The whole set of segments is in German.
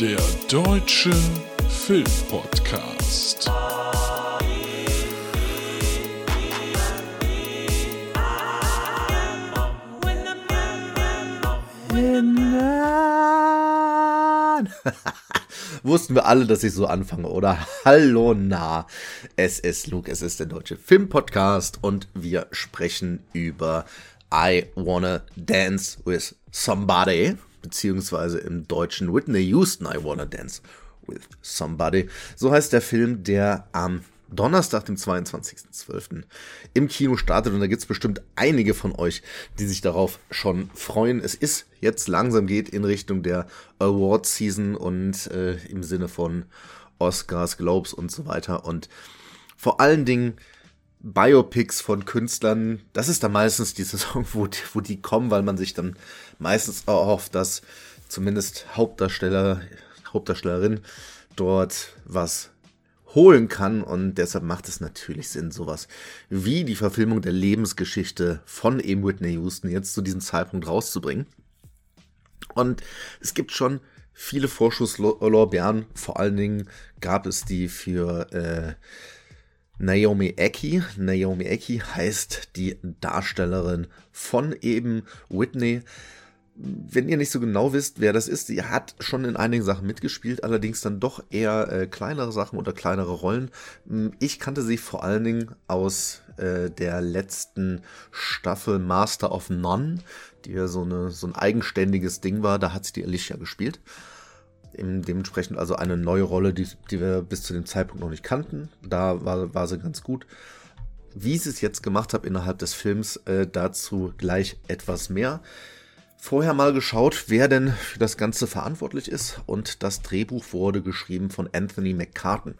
Der Deutsche Filmpodcast. Wussten wir alle, dass ich so anfange, oder? Hallo, na. Es ist Luke, es ist der Deutsche Filmpodcast und wir sprechen über I Wanna Dance with Somebody, beziehungsweise im Deutschen Whitney Houston I Wanna Dance with Somebody. So heißt der Film, der am Donnerstag, dem 22.12. im Kino startet und da gibt's bestimmt einige von euch, die sich darauf schon freuen. Es ist jetzt langsam geht in Richtung der Award Season und äh, im Sinne von Oscars, Globes und so weiter und vor allen Dingen Biopics von Künstlern, das ist dann meistens die Saison, wo die, wo die kommen, weil man sich dann meistens auch hofft, dass zumindest Hauptdarsteller, Hauptdarstellerin dort was holen kann und deshalb macht es natürlich Sinn, sowas wie die Verfilmung der Lebensgeschichte von eben Whitney Houston jetzt zu diesem Zeitpunkt rauszubringen. Und es gibt schon viele Vorschusslorbeeren, vor allen Dingen gab es die für äh, Naomi Eki. Naomi Eki heißt die Darstellerin von eben Whitney wenn ihr nicht so genau wisst, wer das ist, sie hat schon in einigen Sachen mitgespielt, allerdings dann doch eher äh, kleinere Sachen oder kleinere Rollen. Ich kannte sie vor allen Dingen aus äh, der letzten Staffel Master of None, die ja so, eine, so ein eigenständiges Ding war. Da hat sie die Alicia gespielt. Dementsprechend also eine neue Rolle, die, die wir bis zu dem Zeitpunkt noch nicht kannten. Da war, war sie ganz gut. Wie sie es jetzt gemacht hat innerhalb des Films, äh, dazu gleich etwas mehr vorher mal geschaut, wer denn für das Ganze verantwortlich ist und das Drehbuch wurde geschrieben von Anthony McCartan.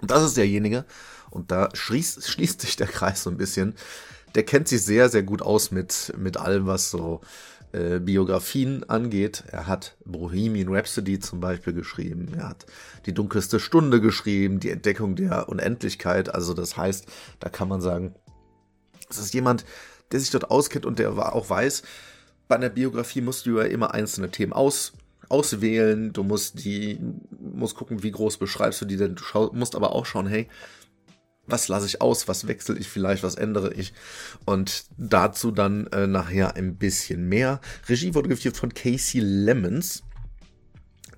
Und das ist derjenige, und da schließt, schließt sich der Kreis so ein bisschen, der kennt sich sehr, sehr gut aus mit, mit allem, was so äh, Biografien angeht. Er hat Bohemian Rhapsody zum Beispiel geschrieben, er hat die dunkelste Stunde geschrieben, die Entdeckung der Unendlichkeit. Also das heißt, da kann man sagen, es ist jemand, der sich dort auskennt und der auch weiß, bei einer Biografie musst du ja immer einzelne Themen aus, auswählen. Du musst die, musst gucken, wie groß beschreibst du die denn. Du musst aber auch schauen, hey, was lasse ich aus, was wechsle ich vielleicht, was ändere ich. Und dazu dann äh, nachher ein bisschen mehr. Regie wurde geführt von Casey Lemons,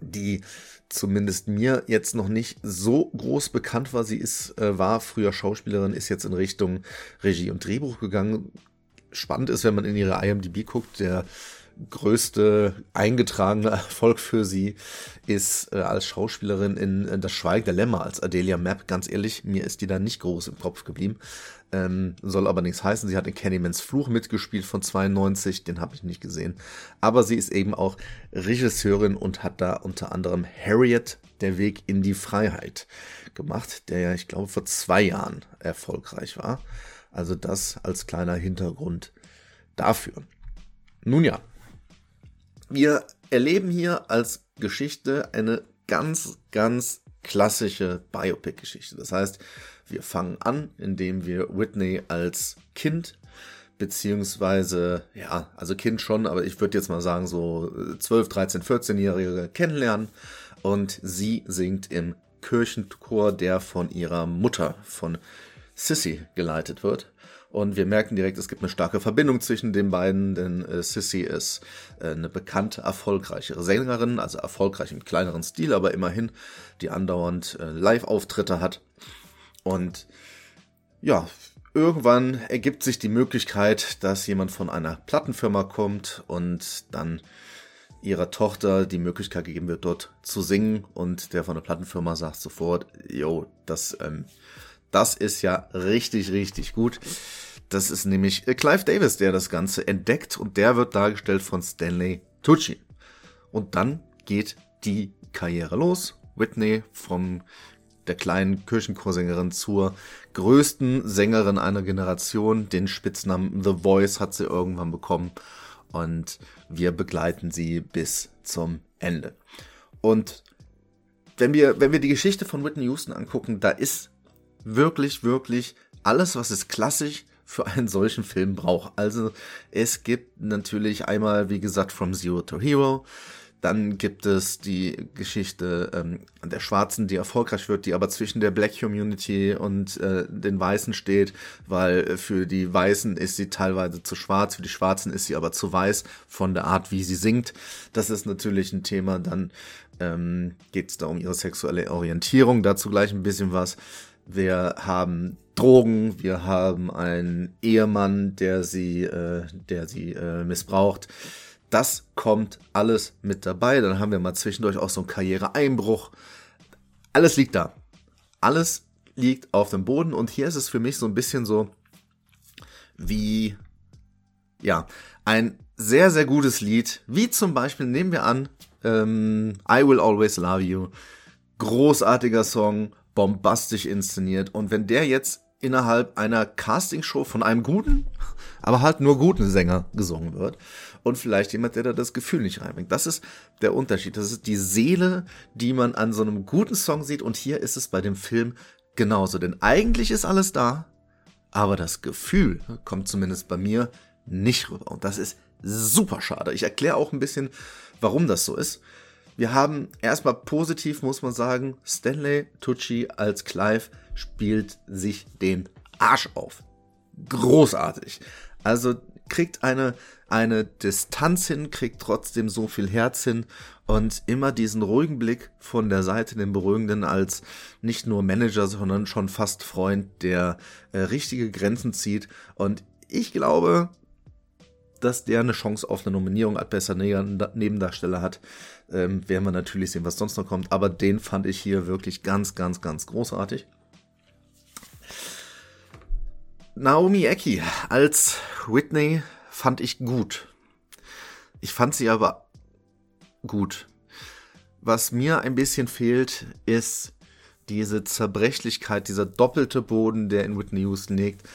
die zumindest mir jetzt noch nicht so groß bekannt war. Sie ist, äh, war früher Schauspielerin, ist jetzt in Richtung Regie und Drehbuch gegangen spannend ist, wenn man in ihre IMDb guckt, der größte eingetragene Erfolg für sie ist äh, als Schauspielerin in, in Das Schweigen der Lämmer als Adelia Mapp. Ganz ehrlich, mir ist die da nicht groß im Kopf geblieben. Ähm, soll aber nichts heißen. Sie hat in Candymans Fluch mitgespielt von 92, den habe ich nicht gesehen. Aber sie ist eben auch Regisseurin und hat da unter anderem Harriet, der Weg in die Freiheit gemacht, der ja, ich glaube, vor zwei Jahren erfolgreich war. Also das als kleiner Hintergrund dafür. Nun ja, wir erleben hier als Geschichte eine ganz, ganz klassische Biopic-Geschichte. Das heißt, wir fangen an, indem wir Whitney als Kind beziehungsweise, ja, also Kind schon, aber ich würde jetzt mal sagen, so 12, 13, 14-Jährige kennenlernen und sie singt im Kirchenchor, der von ihrer Mutter, von Sissy geleitet wird. Und wir merken direkt, es gibt eine starke Verbindung zwischen den beiden, denn äh, Sissy ist äh, eine bekannte, erfolgreiche Sängerin, also erfolgreich im kleineren Stil, aber immerhin, die andauernd äh, Live-Auftritte hat. Und ja, irgendwann ergibt sich die Möglichkeit, dass jemand von einer Plattenfirma kommt und dann ihrer Tochter die Möglichkeit gegeben wird, dort zu singen und der von der Plattenfirma sagt sofort, yo, das ähm, das ist ja richtig, richtig gut. Das ist nämlich äh, Clive Davis, der das Ganze entdeckt und der wird dargestellt von Stanley Tucci. Und dann geht die Karriere los. Whitney vom der kleinen Kirchenchorsängerin zur größten Sängerin einer Generation. Den Spitznamen The Voice hat sie irgendwann bekommen und wir begleiten sie bis zum Ende. Und wenn wir, wenn wir die Geschichte von Whitney Houston angucken, da ist wirklich, wirklich alles, was es klassisch für einen solchen Film braucht. Also es gibt natürlich einmal, wie gesagt, From Zero to Hero. Dann gibt es die Geschichte ähm, der Schwarzen, die erfolgreich wird, die aber zwischen der Black Community und äh, den Weißen steht, weil für die Weißen ist sie teilweise zu schwarz, für die Schwarzen ist sie aber zu weiß von der Art, wie sie singt. Das ist natürlich ein Thema. Dann ähm, geht es da um ihre sexuelle Orientierung, dazu gleich ein bisschen was. Wir haben Drogen, wir haben einen Ehemann, der sie, äh, der sie äh, missbraucht. Das kommt alles mit dabei. Dann haben wir mal zwischendurch auch so einen Karriereeinbruch. Alles liegt da. Alles liegt auf dem Boden und hier ist es für mich so ein bisschen so wie, ja, ein sehr, sehr gutes Lied, wie zum Beispiel, nehmen wir an, ähm, I Will Always Love You. Großartiger Song, bombastisch inszeniert. Und wenn der jetzt innerhalb einer Castingshow von einem guten, aber halt nur guten Sänger gesungen wird und vielleicht jemand, der da das Gefühl nicht reinbringt. Das ist der Unterschied. Das ist die Seele, die man an so einem guten Song sieht und hier ist es bei dem Film genauso. Denn eigentlich ist alles da, aber das Gefühl kommt zumindest bei mir nicht rüber und das ist super schade. Ich erkläre auch ein bisschen, warum das so ist. Wir haben erstmal positiv, muss man sagen, Stanley Tucci als Clive spielt sich den Arsch auf. Großartig. Also kriegt eine, eine Distanz hin, kriegt trotzdem so viel Herz hin und immer diesen ruhigen Blick von der Seite, den beruhigenden als nicht nur Manager, sondern schon fast Freund, der äh, richtige Grenzen zieht. Und ich glaube, dass der eine Chance auf eine Nominierung als besser Nebendarsteller hat. Ähm, werden wir natürlich sehen, was sonst noch kommt. Aber den fand ich hier wirklich ganz, ganz, ganz großartig. Naomi Ecki als Whitney fand ich gut. Ich fand sie aber gut. Was mir ein bisschen fehlt, ist diese Zerbrechlichkeit, dieser doppelte Boden, der in Whitney Houston liegt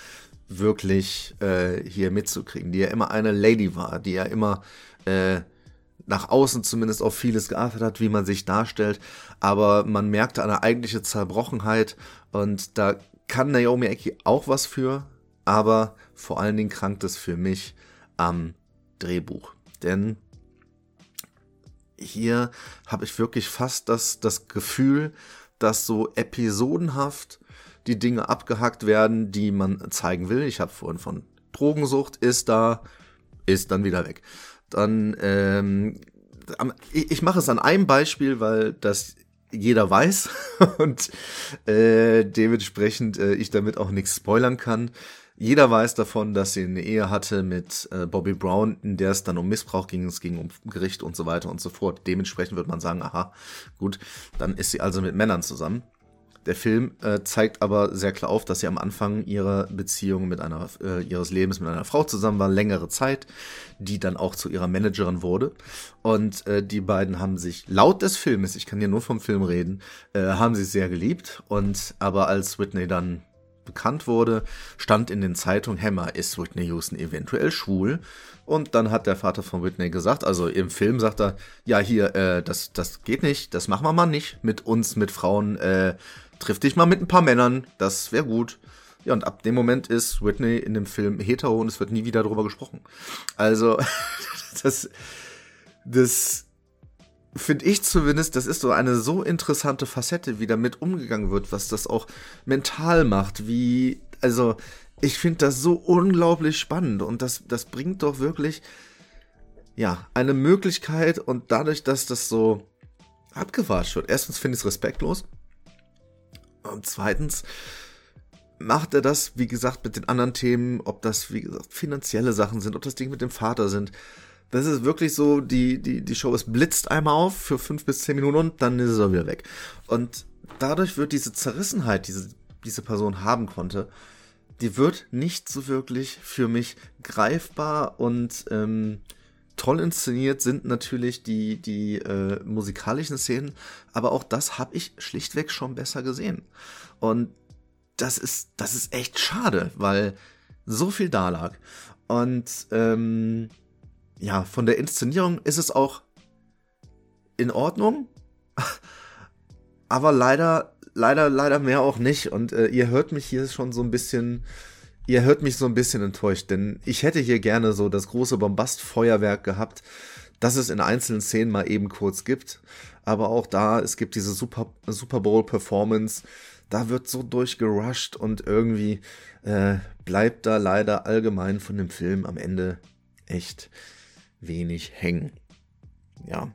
wirklich äh, hier mitzukriegen, die ja immer eine Lady war, die ja immer äh, nach außen zumindest auf vieles geachtet hat, wie man sich darstellt, aber man merkte eine eigentliche Zerbrochenheit und da kann Naomi Eki auch was für, aber vor allen Dingen krankt es für mich am Drehbuch, denn hier habe ich wirklich fast das, das Gefühl, dass so episodenhaft die Dinge abgehackt werden, die man zeigen will. Ich habe vorhin von Drogensucht ist da, ist dann wieder weg. Dann, ähm, ich, mache es an einem Beispiel, weil das jeder weiß und äh, dementsprechend äh, ich damit auch nichts spoilern kann. Jeder weiß davon, dass sie eine Ehe hatte mit äh, Bobby Brown, in der es dann um Missbrauch ging, es ging um Gericht und so weiter und so fort. Dementsprechend wird man sagen, aha, gut, dann ist sie also mit Männern zusammen. Der Film äh, zeigt aber sehr klar auf, dass sie am Anfang ihrer Beziehung mit einer äh, ihres Lebens mit einer Frau zusammen war, längere Zeit, die dann auch zu ihrer Managerin wurde. Und äh, die beiden haben sich laut des Filmes, ich kann hier nur vom Film reden, äh, haben sie sehr geliebt. Und aber als Whitney dann bekannt wurde, stand in den Zeitungen, Hammer, ist Whitney Houston eventuell schwul? Und dann hat der Vater von Whitney gesagt, also im Film sagt er, ja hier, äh, das, das geht nicht, das machen wir mal nicht mit uns, mit Frauen, äh, triff dich mal mit ein paar Männern, das wäre gut. Ja, und ab dem Moment ist Whitney in dem Film hetero und es wird nie wieder darüber gesprochen. Also, das, das finde ich zumindest, das ist so eine so interessante Facette, wie damit umgegangen wird, was das auch mental macht, wie, also, ich finde das so unglaublich spannend und das, das bringt doch wirklich, ja, eine Möglichkeit und dadurch, dass das so abgewatscht wird. Erstens finde ich es respektlos. Und zweitens macht er das, wie gesagt, mit den anderen Themen, ob das, wie gesagt, finanzielle Sachen sind, ob das Ding mit dem Vater sind. Das ist wirklich so, die, die, die Show ist blitzt einmal auf für fünf bis zehn Minuten und dann ist es auch wieder weg. Und dadurch wird diese Zerrissenheit, die diese, Person haben konnte, die wird nicht so wirklich für mich greifbar und ähm, toll inszeniert sind natürlich die, die äh, musikalischen Szenen, aber auch das habe ich schlichtweg schon besser gesehen. Und das ist, das ist echt schade, weil so viel da lag. Und ähm, ja, von der Inszenierung ist es auch in Ordnung, aber leider, leider, leider mehr auch nicht. Und äh, ihr hört mich hier schon so ein bisschen ihr hört mich so ein bisschen enttäuscht, denn ich hätte hier gerne so das große Bombastfeuerwerk gehabt, dass es in einzelnen Szenen mal eben kurz gibt. Aber auch da, es gibt diese Super, Super Bowl-Performance, da wird so durchgerusht und irgendwie äh, bleibt da leider allgemein von dem Film am Ende echt wenig hängen. Ja.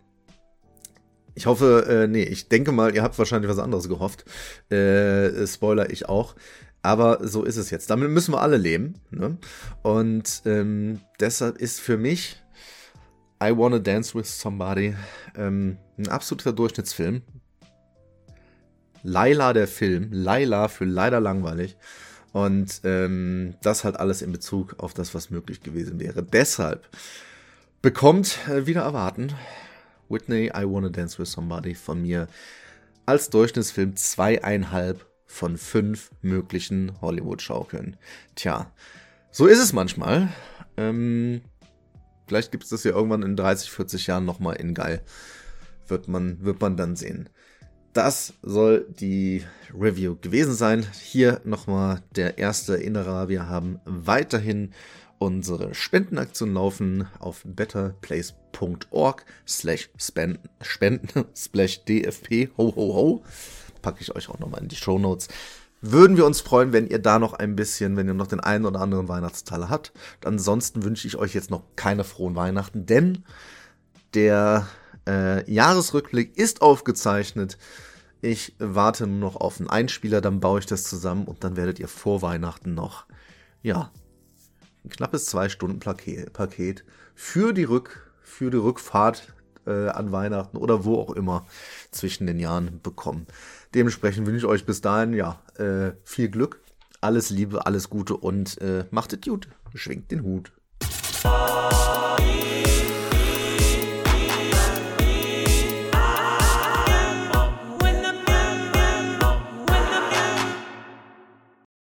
Ich hoffe, äh, nee, ich denke mal, ihr habt wahrscheinlich was anderes gehofft. Äh, Spoiler, ich auch. Aber so ist es jetzt. Damit müssen wir alle leben. Ne? Und ähm, deshalb ist für mich I Wanna Dance with Somebody ähm, ein absoluter Durchschnittsfilm. Laila der Film. Laila für leider langweilig. Und ähm, das halt alles in Bezug auf das, was möglich gewesen wäre. Deshalb bekommt, äh, wieder erwarten, Whitney, I Wanna Dance with Somebody von mir als Durchschnittsfilm zweieinhalb von fünf möglichen Hollywood-Schaukeln. Tja, so ist es manchmal. Ähm, vielleicht gibt es das ja irgendwann in 30, 40 Jahren nochmal in geil. Wird man, wird man dann sehen. Das soll die Review gewesen sein. Hier nochmal der erste Erinnerer. Wir haben weiterhin unsere Spendenaktion laufen auf betterplace.org slash spenden slash dfp ho ho ho. Packe ich euch auch nochmal in die Show Notes. Würden wir uns freuen, wenn ihr da noch ein bisschen, wenn ihr noch den einen oder anderen Weihnachtsteil habt. Ansonsten wünsche ich euch jetzt noch keine frohen Weihnachten, denn der äh, Jahresrückblick ist aufgezeichnet. Ich warte nur noch auf einen Einspieler, dann baue ich das zusammen und dann werdet ihr vor Weihnachten noch, ja, ein knappes zwei Stunden Paket für die Rück, für die Rückfahrt äh, an Weihnachten oder wo auch immer zwischen den Jahren bekommen. Dementsprechend wünsche ich euch bis dahin ja äh, viel Glück, alles Liebe, alles Gute und äh, macht es gut. Schwingt den Hut.